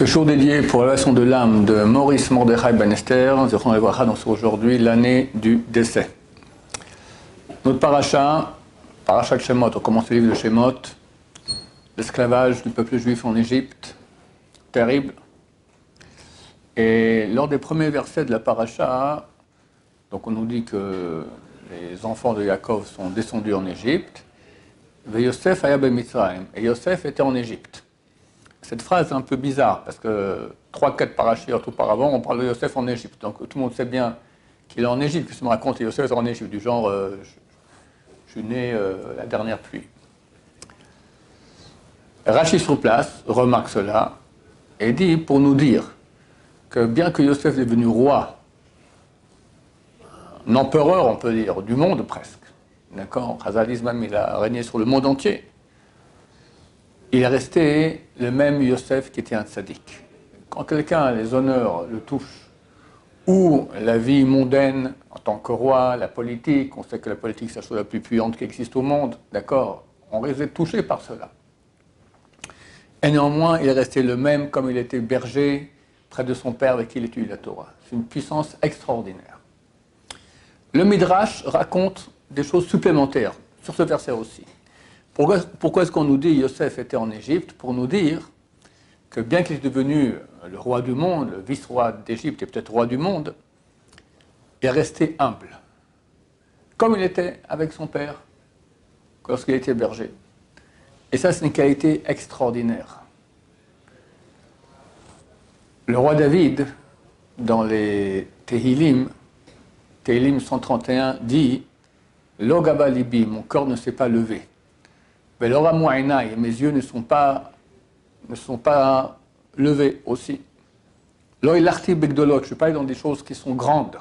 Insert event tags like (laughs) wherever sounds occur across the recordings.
Ce jour dédié pour leçon de l'âme de Maurice Mordechai Ben Esther, donc c'est aujourd'hui l'année du décès. Notre paracha, paracha de Shemot, on commence le livre de Shemot, l'esclavage du peuple juif en Égypte, terrible. Et lors des premiers versets de la paracha, donc on nous dit que les enfants de Yaakov sont descendus en Égypte, Yosef et Yosef était en Égypte. Cette phrase est un peu bizarre parce que 3-4 parachutes auparavant, on parle de Yosef en Égypte. Donc tout le monde sait bien qu'il est en Égypte, puisque me raconte Yosef en Égypte, du genre euh, je, suis né euh, la dernière pluie. Rachid sur place remarque cela et dit pour nous dire que bien que Yosef est devenu roi, un empereur, on peut dire, du monde presque, d'accord même il a régné sur le monde entier il est resté le même Yosef qui était un tzaddik. Quand quelqu'un, les honneurs le touchent, ou la vie mondaine en tant que roi, la politique, on sait que la politique c'est la chose la plus puissante qui existe au monde, d'accord On risque d'être touché par cela. Et néanmoins, il est resté le même comme il était berger près de son père avec qui il étudie la Torah. C'est une puissance extraordinaire. Le Midrash raconte des choses supplémentaires sur ce verset aussi. Pourquoi, est-ce qu'on nous dit Yosef était en Égypte Pour nous dire que bien qu'il est devenu le roi du monde, le vice-roi d'Égypte et peut-être roi du monde, il est resté humble, comme il était avec son père lorsqu'il était berger. Et ça, c'est une qualité extraordinaire. Le roi David, dans les Tehilim, Tehilim 131, dit Logaba libi, mon corps ne s'est pas levé mes yeux ne sont pas, ne sont pas levés aussi. je suis pas dans des choses qui sont grandes.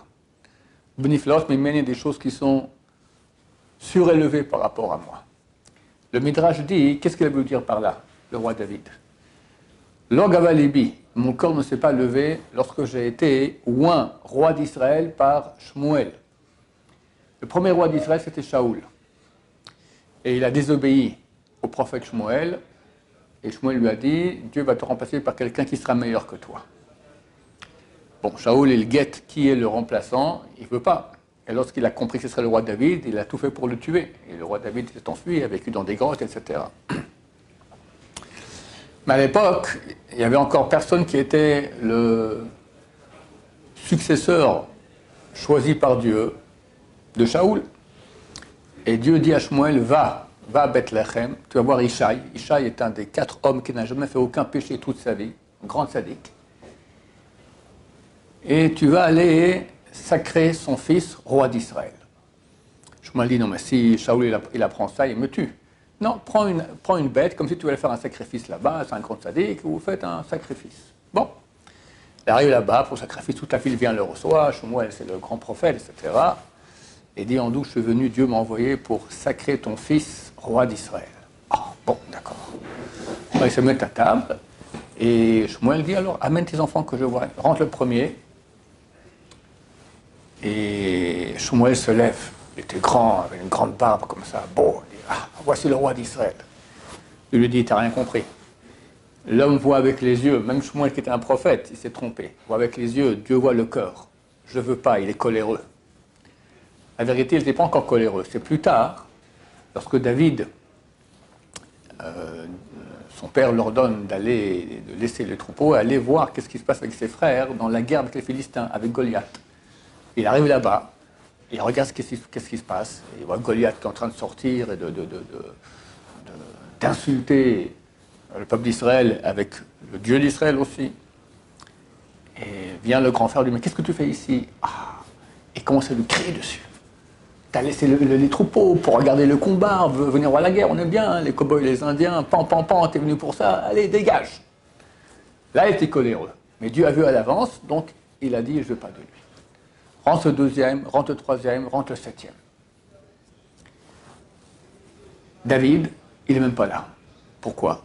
Beniflot, mais des choses qui sont surélevées par rapport à moi. Le Midrash dit, qu'est-ce qu'il veut dire par là, le roi David? L'Ogavalibi, mon corps ne s'est pas levé lorsque j'ai été ouin, roi d'Israël, par Shmuel. Le premier roi d'Israël, c'était Shaoul. Et il a désobéi au prophète Shmuel, et Shmuel lui a dit Dieu va te remplacer par quelqu'un qui sera meilleur que toi. Bon, Shaoul, il guette qui est le remplaçant, il ne veut pas. Et lorsqu'il a compris que ce serait le roi David, il a tout fait pour le tuer. Et le roi David s'est enfui, a vécu dans des grottes, etc. (clears throat) Mais à l'époque, il n'y avait encore personne qui était le successeur choisi par Dieu de Shaoul. Et Dieu dit à Shmuel Va, va à Bethléem, tu vas voir Ishaï. Ishaï est un des quatre hommes qui n'a jamais fait aucun péché toute sa vie, grand sadique. Et tu vas aller sacrer son fils roi d'Israël. Je me dis, non, mais si Shaoul il, apprend ça, il me tue. Non, prends une, une bête, comme si tu allais faire un sacrifice là-bas, c'est un grand sadique, vous faites un sacrifice. Bon. Il arrive là-bas pour sacrifice, toute la ville vient le recevoir, Shmuel c'est le grand prophète, etc. Et dit en d'où je suis venu, Dieu m'a envoyé pour sacrer ton fils roi d'Israël. Ah, bon, d'accord. Il se met à table et Shmuel dit alors amène tes enfants que je vois. Rentre le premier. Et Shmuel se lève. Il était grand, avec une grande barbe comme ça. Bon, il dit ah, voici le roi d'Israël. Il lui dit t'as rien compris. L'homme voit avec les yeux, même Shmuel qui était un prophète, il s'est trompé. Voit avec les yeux, Dieu voit le cœur. Je veux pas, il est coléreux. La vérité, il n'était pas encore coléreux. C'est plus tard lorsque David, euh, son père leur donne d'aller, de laisser le troupeau, aller voir qu'est-ce qui se passe avec ses frères dans la guerre avec les Philistins, avec Goliath. Il arrive là-bas, il regarde qu'est-ce qui se passe, il voit Goliath est en train de sortir et d'insulter le peuple d'Israël avec le Dieu d'Israël aussi. Et vient le grand frère lui dit, mais qu'est-ce que tu fais ici? Ah, Et commence à lui crier dessus. T'as laissé les troupeaux pour regarder le combat, venir voir la guerre, on aime bien, hein, les cow-boys, les Indiens, pan, pan, pan, t'es venu pour ça, allez, dégage. Là, il était coléreux. Mais Dieu a vu à l'avance, donc il a dit, je ne veux pas de lui. Rentre le deuxième, rentre le troisième, rentre le septième. David, il n'est même pas là. Pourquoi?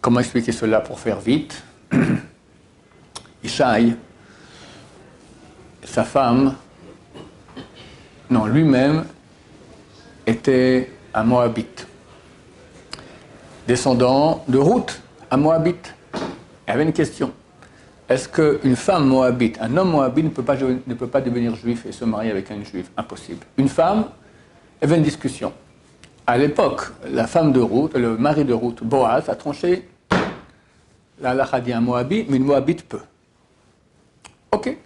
Comment expliquer cela pour faire vite? (clears throat) Ishaï, sa femme, non, lui-même était un Moabite, descendant de Ruth, un Moabite. Elle avait une question. Est-ce qu'une femme moabite, un homme moabite ne peut, pas, devenir juif et se marier avec un juif? Impossible. Une femme, il y avait une discussion. À l'époque, la femme de route, le mari de route, Boaz, a tranché la dit un moabite, mais une moabite peut. Ok.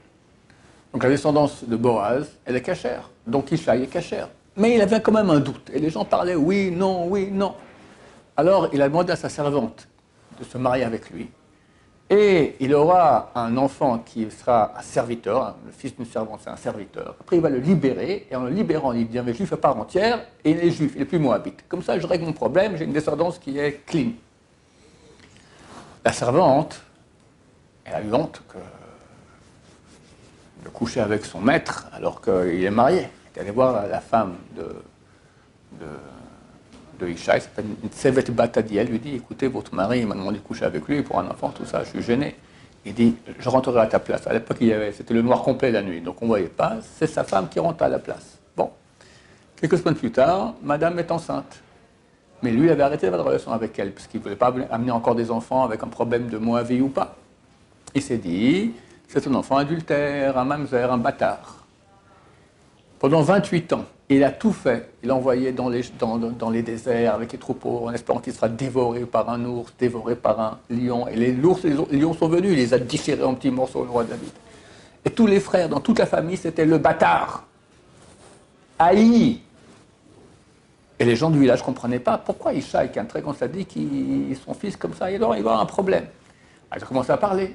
Donc la descendance de Boaz, elle est cachère. Donc Ishaï est cachère. Mais il avait quand même un doute. Et les gens parlaient oui, non, oui, non. Alors il a demandé à sa servante de se marier avec lui. Et il aura un enfant qui sera un serviteur, le fils d'une servante, c'est un serviteur. Après, il va le libérer, et en le libérant, il devient juif à part entière, et il est juif, il n'est plus moabite. Comme ça, je règle mon problème, j'ai une descendance qui est clean. La servante, elle a eu honte de avec son maître alors qu'il est marié. Elle est allée voir la femme de, de de Ishaï, s'appelle Sevet. Elle lui dit Écoutez, votre mari m'a demandé de coucher avec lui pour un enfant, tout ça, je suis gêné. Il dit Je rentrerai à ta place. À l'époque, c'était le noir complet la nuit, donc on ne voyait pas. C'est sa femme qui rentre à la place. Bon. Quelques semaines plus tard, madame est enceinte. Mais lui, il avait arrêté la relation avec elle, parce qu'il ne voulait pas amener encore des enfants avec un problème de moavie ou pas. Il s'est dit C'est un enfant adultère, un mamzer, un bâtard. Pendant 28 ans, il a tout fait. Il a envoyé dans les, déserts avec les troupeaux en espérant qu'il sera dévoré par un ours, dévoré par un lion. Et les ours les lions sont venus, il les a déchirés en petits morceaux, le roi David. Et tous les frères, dans toute la famille, c'était le bâtard. Haï. Et les gens du village ne comprenaient pas pourquoi Ishaï, qui est un très grand sadique, son fils comme ça, il va avoir un problème. Ils ont commencé à parler.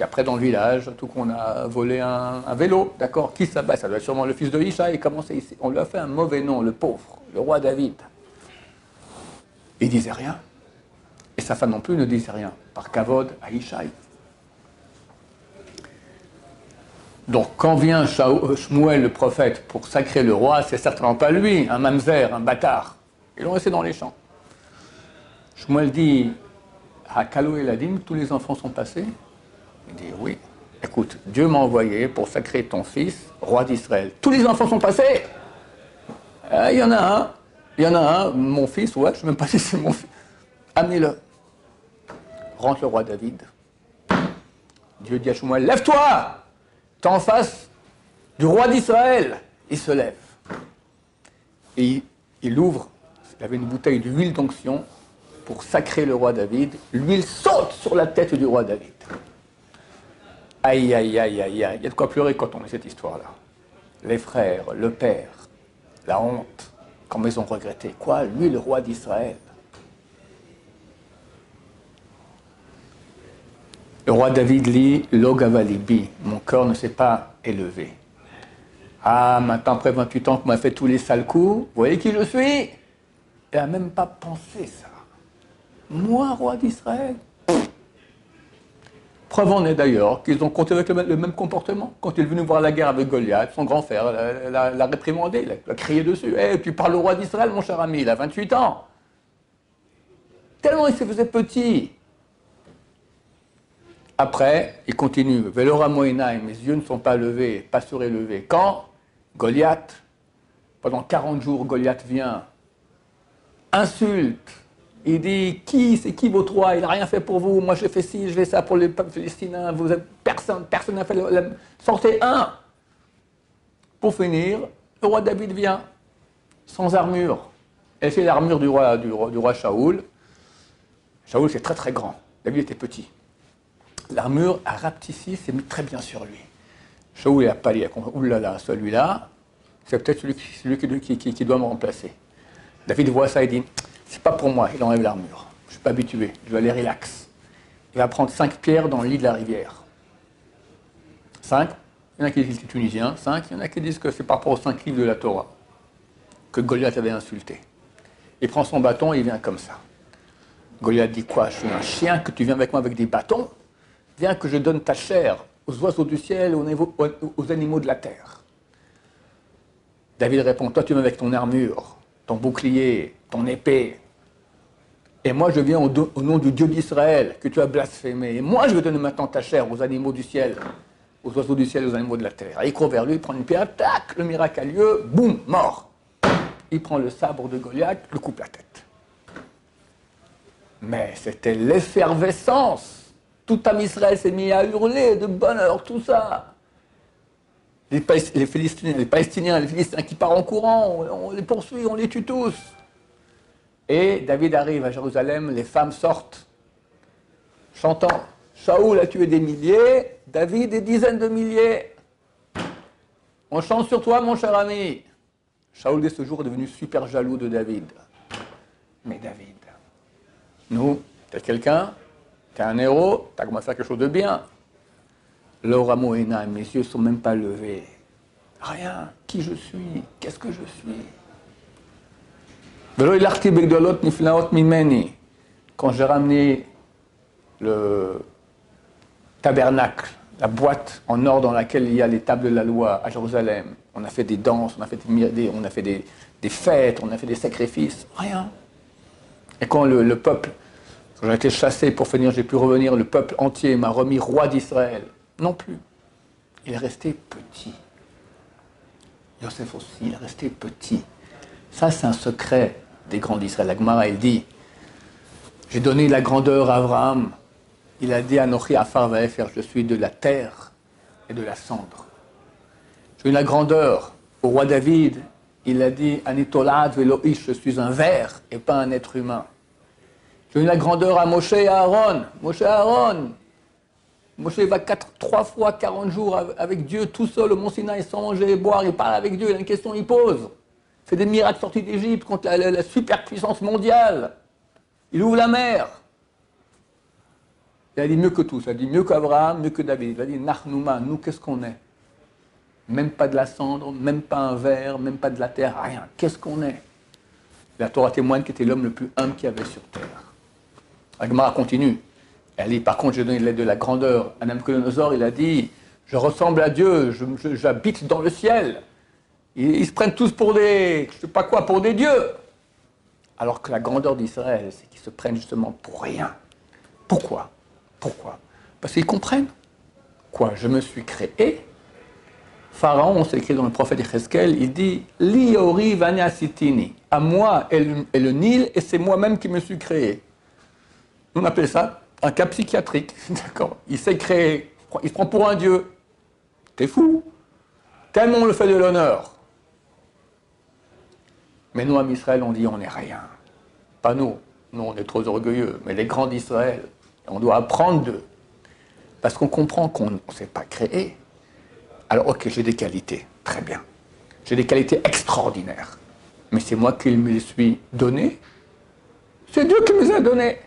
Puis après, dans le village, tout qu'on a volé un, vélo, d'accord Qui ça bah, Ça doit être sûrement le fils de Isha. Et comment ici On lui a fait un mauvais nom, le pauvre, le roi David. Il disait rien. Et sa femme non plus ne disait rien. Par kavod à Ishaï. Donc quand vient Shmuel le prophète pour sacrer le roi, c'est certainement pas lui, un mamzer, un bâtard. Ils l'ont laissé dans les champs. Shmuel dit à Kalo et Ladim, tous les enfants sont passés. Il dit Oui, écoute, Dieu m'a envoyé pour sacrer ton fils, roi d'Israël. Tous les enfants sont passés. Ah, il y en a un, il y en a un, mon fils, ouais, je ne sais même pas (laughs) si c'est mon fils. Amenez-le. Rentre le roi David. Dieu dit à Shmuel Lève-toi T'es en face du roi d'Israël. Il se lève. Et il ouvre, il avait une bouteille d'huile d'onction pour sacrer le roi David. L'huile saute sur la tête du roi David. Aïe, aïe, aïe, aïe, aïe. Il y a de quoi pleurer quand on lit cette histoire-là. Les frères, le père, la honte, comme ils ont regretté. Quoi Lui, le roi d'Israël? Le roi David lit Logavalibi, mon cœur ne s'est pas élevé. Ah, maintenant, après 28 ans qu'on m'a fait tous les sales coups, vous voyez qui je suis? Il n'a même pas pensé ça. Moi, roi d'Israël? Preuve en d'ailleurs qu'ils ont continué avec le même, comportement. Quand il est venu voir la guerre avec Goliath, son grand frère l'a réprimandé, il a, crié dessus. Eh, tu parles au roi d'Israël, mon cher ami, il a 28 ans. Tellement il se faisait petit. Après, il continue. Velora Moenaim, mes yeux ne sont pas levés, pas surélevés. Quand Goliath, pendant 40 jours, Goliath vient, insulte, il dit Qui C'est qui votre roi Il n'a rien fait pour vous. Moi, je fais ci, je fais ça pour les peuples philistins. Vous personne, personne n'a fait. Le... Sortez un Pour finir, le roi David vient, sans armure. Et c'est l'armure du roi, du, roi, du roi Shaoul. Shaoul, c'est très très grand. David était petit. L'armure a rapetissé, s'est mis très bien sur lui. Shaoul a dit Oulala, celui-là, c'est peut-être celui, qui doit me remplacer. David voit ça et dit c'est pas pour moi, il enlève l'armure. Je ne suis pas habitué, je vais aller relax. Il va prendre cinq pierres dans le lit de la rivière. Cinq, il y en a qui disent que c'est tunisien, cinq, il y en a qui disent que c'est par rapport aux cinq livres de la Torah que Goliath avait insulté. Il prend son bâton et il vient comme ça. Goliath dit quoi? Je suis un chien que tu viens avec moi avec des bâtons Viens que je donne ta chair aux oiseaux du ciel, aux, aux animaux de la terre. David répond Toi, tu viens avec ton armure, ton bouclier, ton épée. Et moi, je viens au, nom du Dieu d'Israël que tu as blasphémé. Et moi, je vais donner maintenant ta chair aux animaux du ciel, aux oiseaux du ciel, aux animaux de la terre. il court vers lui, il prend une pierre, tac, le miracle a lieu, boum, mort. Il prend le sabre de Goliath, le coupe la tête. Mais c'était l'effervescence. Tout un Israël s'est mis à hurler de bonheur, tout ça. Les, les Palestiniens, les Philistins qui partent en courant, on, les poursuit, on les tue tous. Et David arrive à Jérusalem, les femmes sortent, chantant Shaoul a tué des milliers, David des dizaines de milliers. On chante sur toi, mon cher ami. Shaoul, dès ce jour, est devenu super jaloux de David. Mais David, nous, t'es quelqu'un, t'es un héros, t'as commencé à faire quelque chose de bien. Laura Moena, mes yeux ne sont même pas levés. Rien. Qui je suis? Qu'est-ce que je suis? Quand j'ai ramené le tabernacle, la boîte en or dans laquelle il y a les tables de la loi à Jérusalem, on a fait des danses, on a fait des, fêtes, on a fait des sacrifices, rien. Et quand le, peuple, quand j'ai été chassé pour finir, j'ai pu revenir, le peuple entier m'a remis roi d'Israël. Non plus. Il est resté petit. Yosef aussi, il est resté petit. Ça, c'est un secret des grands d'Israël. La Gemara, elle dit J'ai donné la grandeur à Abraham. Il a dit à Nochi Afar Je suis de la terre et de la cendre. J'ai eu la grandeur au roi David. Il a dit Anitolad Veloish, je suis un ver et pas un être humain. J'ai eu la grandeur à Moshe et à Aaron. Moshe et Aaron, Moshe va quatre, trois fois 40 jours avec Dieu tout seul au Mont Sinaï sans manger et boire. Il parle avec Dieu, il a une question, il pose. Fait des miracles sortis d'Égypte contre la, superpuissance mondiale. Il ouvre la mer. Il a dit mieux que tout. Il a dit mieux qu'Abraham, mieux que David. Il a dit Nachnouma, nous qu'est-ce qu'on est? Même pas de la cendre, même pas un verre, même pas de la terre, rien. Qu'est-ce qu'on est? La Torah témoigne qu'il était l'homme le plus humble qu'il y avait sur terre. Agmara continue. Elle dit, par contre, j'ai donné l'aide de la grandeur à Nabucodonosor, il a dit, je ressemble à Dieu, j'habite dans le ciel. Ils, se prennent tous pour des, je sais pas quoi, pour des dieux. Alors que la grandeur d'Israël, c'est qu'ils se prennent justement pour rien. Pourquoi? Pourquoi? Parce qu'ils comprennent. Quoi? Je me suis créé. Pharaon, c'est écrit dans le prophète Ezekiel, il dit Liori sitini. À moi est le Nil et c'est moi-même qui me suis créé. On appelle ça un cas psychiatrique, (laughs) d'accord Il s'est créé, il se prend pour un dieu. T'es fou Tellement on le fait de l'honneur. Mais nous, à Israël, on dit on n'est rien. Pas nous. Nous, on est trop orgueilleux. Mais les grands d'Israël, on doit apprendre d'eux. Parce qu'on comprend qu'on ne s'est pas créé. Alors, ok, j'ai des qualités. Très bien. J'ai des qualités extraordinaires. Mais c'est moi qui me les suis données. C'est Dieu qui me les a données.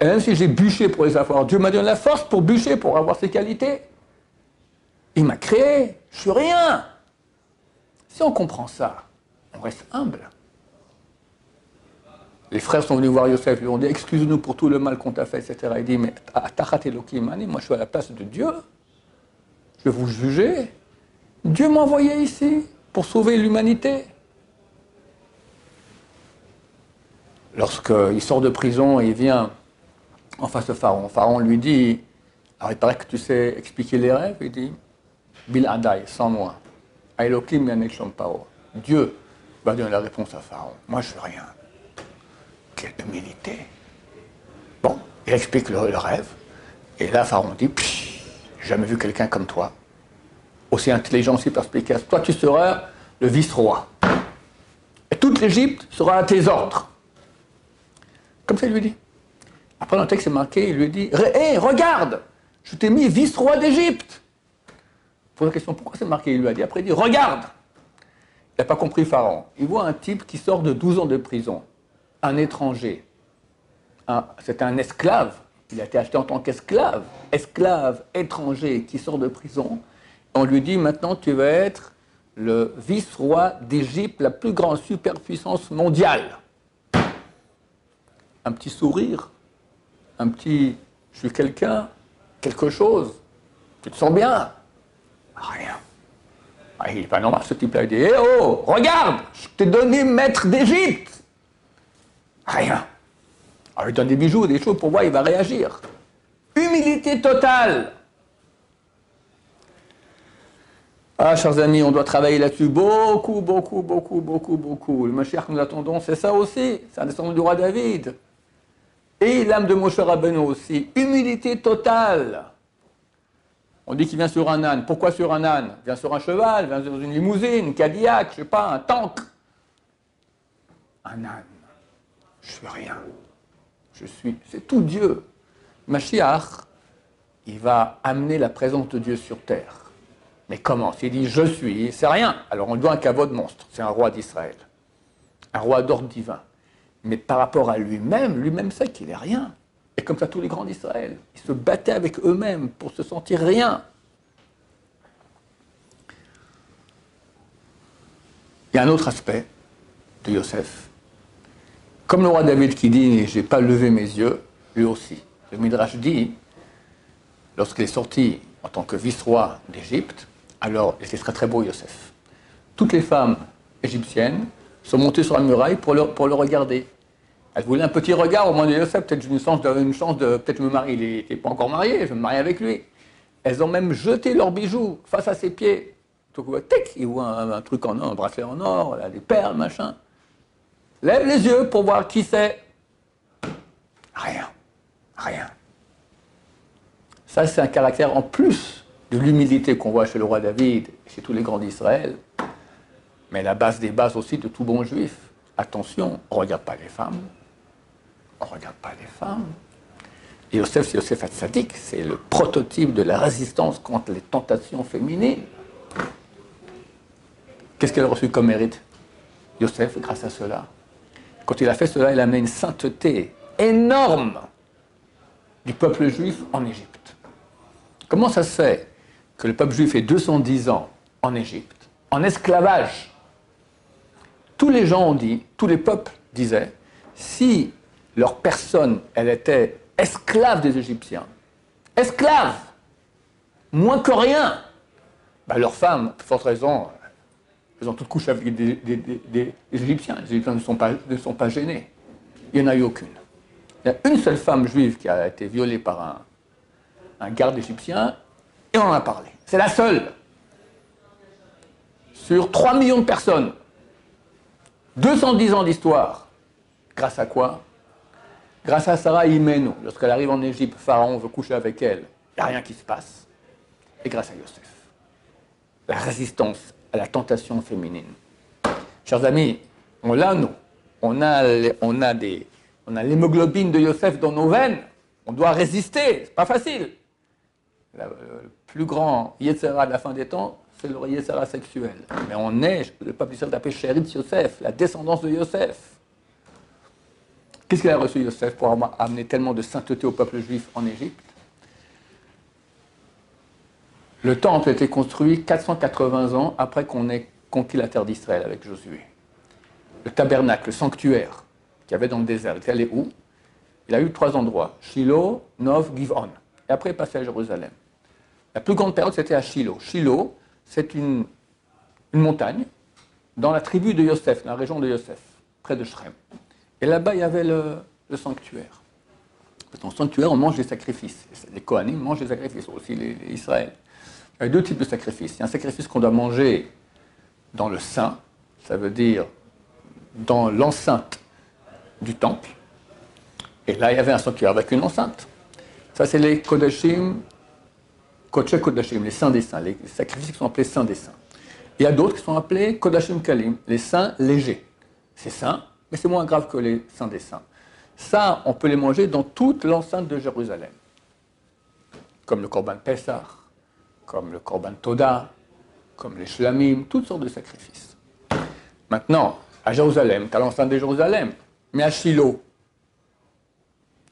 Et même si j'ai bûché pour les avoir, Dieu m'a donné la force pour bûcher, pour avoir ces qualités. Il m'a créé, je suis rien. Si on comprend ça, on reste humble. Les frères sont venus voir Yosef, lui ont dit Excuse-nous pour tout le mal qu'on t'a fait, etc. Il dit Mais moi je suis à la place de Dieu. Je vais vous juger. Dieu m'a envoyé ici pour sauver l'humanité. Lorsqu'il sort de prison et il vient en face de Pharaon. Pharaon lui dit, alors il paraît que tu sais expliquer les rêves, il dit, Bil Adai, sans moi. Dieu va donner la réponse à Pharaon. Moi, je fais rien. Quelle humilité. Bon, il explique le, rêve. Et là, Pharaon dit, jamais vu quelqu'un comme toi, aussi intelligent, aussi perspicace. Toi, tu seras le vice-roi. Et toute l'Égypte sera à tes ordres. Comme ça, il lui dit. Après, dans le texte, c'est marqué, il lui dit Hé, regarde Je t'ai mis vice-roi d'Égypte Pour la question pourquoi c'est marqué Il lui a dit Après, il dit Regarde n'a pas compris Pharaon. Il voit un type qui sort de 12 ans de prison, un étranger. C'est un esclave. Il a été acheté en tant qu'esclave. Esclave, étranger, qui sort de prison. On lui dit Maintenant, tu vas être le vice-roi d'Égypte, la plus grande superpuissance mondiale. Un petit sourire un petit je suis quelqu'un, quelque chose, tu te sens bien? Rien. Ah, il ce type-là. Il dit Eh oh, regarde, je t'ai donné maître d'Égypte Rien. Alors il donne des bijoux, des choses pour voir, il va réagir. Humilité totale. Ah, chers amis, on doit travailler là-dessus beaucoup, beaucoup, beaucoup, beaucoup, beaucoup. Le Mashiach que nous attendons, c'est ça aussi. C'est un descendant du roi David. Et l'âme de Moshe Rabbeinu aussi. Humilité totale. On dit qu'il vient sur un âne. Pourquoi sur un âne Il vient sur un cheval, il vient sur une limousine, une Cadillac, je sais pas, un tank. Un âne. Je suis rien. Je suis. C'est tout Dieu. Mashiach, il va amener la présence de Dieu sur terre. Mais comment S'il dit je suis, c'est rien. Alors on doit un de monstre. C'est un roi d'Israël. Un roi d'ordre divin. Mais par rapport à lui-même, lui-même sait qu'il est rien. Et comme ça, tous les grands d'Israël, ils se battaient avec eux-mêmes pour se sentir rien. Il y a un autre aspect de Yosef. Comme le roi David qui dit J'ai pas levé mes yeux, lui aussi. Le Midrash dit Lorsqu'il est sorti en tant que vice-roi d'Égypte, alors il était très très beau Yosef. Toutes les femmes égyptiennes sont montées sur la muraille pour le, pour le regarder. Elles voulaient un petit regard au moins de Yosef, peut-être une chance de, une chance de peut-être me marier. Il n'était pas encore marié, je me marie avec lui. Elles ont même jeté leurs bijoux face à ses pieds. Donc, tic, il voit un, truc en or, un bracelet en or, des perles, machin. Lève les yeux pour voir qui c'est. Rien. Rien. Ça, c'est un caractère en plus de l'humilité qu'on voit chez le roi David chez tous les grands d'Israël. Mais la base des bases aussi de tout bon juif. Attention, on regarde pas les femmes. On ne regarde pas les femmes. Yosef, c'est Yosef Hatzadik, c'est le prototype de la résistance contre les tentations féminines. Qu'est-ce qu'elle a reçu comme mérite Yosef, grâce à cela? Quand il a fait cela, il a amené une sainteté énorme du peuple juif en Égypte. Comment ça se fait que le peuple juif est 210 ans en Égypte, en esclavage? Tous les gens ont dit, tous les peuples disaient, si leur personne, elle était esclave des Égyptiens, esclave, moins que rien, ben leurs femmes, pour forte raison, elles ont toutes couché avec des, Égyptiens. Les Égyptiens ne sont, pas, ne sont pas gênés. Il n'y en a eu aucune. Il y a une seule femme juive qui a été violée par un, un garde égyptien, et on en a parlé. C'est la seule. Sur 3 millions de personnes, 210 ans d'histoire. Grâce à quoi? Grâce à Sarah Imenu. Lorsqu'elle arrive en Égypte, Pharaon veut coucher avec elle. Il n'y a rien qui se passe. Et grâce à Yosef. La résistance à la tentation féminine. Chers amis, on l'a, nous. On a, on a, des, on a l'hémoglobine de Yosef dans nos veines. On doit résister. C'est pas facile. Le plus grand Yetzera de la fin des temps, c'est le Yetzera sexuel. Mais on est, le peuple d'Israël appelé Chérit Yosef, la descendance de Yosef. Qu'est-ce qu'il a reçu Yosef pour avoir amené tellement de sainteté au peuple juif en Égypte? Le temple a été construit 480 ans après qu'on ait conquis la terre d'Israël avec Josué. Le tabernacle, le sanctuaire qu'il y avait dans le désert, il allé où? Il a eu trois endroits Shiloh, Nov, Givon. Et après, il est passé à Jérusalem. La plus grande période, c'était à Shiloh. Shiloh, c'est une, montagne dans la tribu de Yosef, dans la région de Yosef, près de Shrem. Et là-bas, il y avait le, sanctuaire. Dans le sanctuaire, on mange des sacrifices. Les Kohanim mangent des sacrifices, aussi les, Israël. Il y a deux types de sacrifices. Il y a un sacrifice qu'on doit manger dans le sein, ça veut dire dans l'enceinte du temple. Et là, il y avait un sanctuaire avec une enceinte. Ça, c'est les Kodashim, Kodesh Kodashim, les saints des saints, les sacrifices qui sont appelés saints des saints. Il y a d'autres qui sont appelés Kodashim Kalim, les saints légers. C'est saint, mais c'est moins grave que les saints des saints. Ça, on peut les manger dans toute l'enceinte de Jérusalem, comme le Korban Pessah, comme le Korban Toda, comme les Shlamim, toutes sortes de sacrifices. Maintenant, à Jérusalem, tu as l'enceinte de Jérusalem, mais à Shiloh,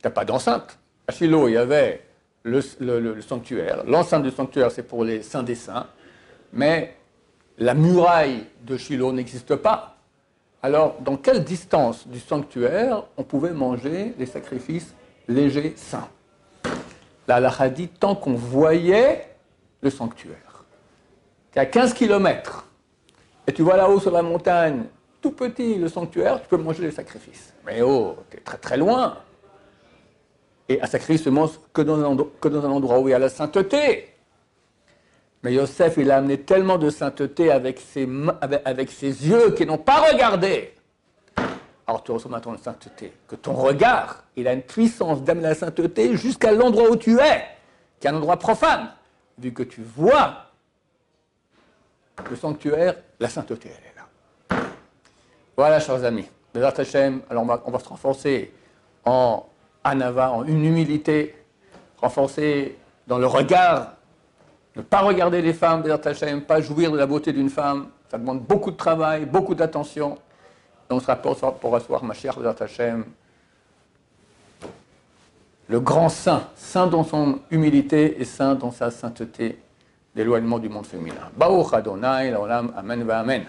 tu n'as pas d'enceinte. À Shiloh, il y avait le, le sanctuaire. L'enceinte du sanctuaire, c'est pour les saints des saints, mais la muraille de Shiloh n'existe pas. Alors, dans quelle distance du sanctuaire on pouvait manger les sacrifices légers saints? La halakha dit tant qu'on voyait le sanctuaire. Tu à 15 km et tu vois là-haut sur la montagne, tout petit, le sanctuaire, tu peux manger les sacrifices. Mais oh, tu es très très loin. Et un sacrifice se mange que dans un endroit où il y a la sainteté. Mais Yosef, il a amené tellement de sainteté avec ses, avec, ses yeux qui n'ont pas regardé alors tu reçois maintenant la sainteté. Que ton regard, il a une puissance d'amener la sainteté jusqu'à l'endroit où tu es, qui est un endroit profane, vu que tu vois le sanctuaire, la sainteté, elle est là. Voilà, chers amis. Alors on va, on va se renforcer en anava, en une humilité, renforcer dans le regard, ne pas regarder les femmes, Hashem, pas jouir de la beauté d'une femme, ça demande beaucoup de travail, beaucoup d'attention. On sera pour, recevoir ma chère le grand saint, saint dans son humilité et saint dans sa sainteté, l'éloignement du monde féminin. Baruch Adonai, amen amen.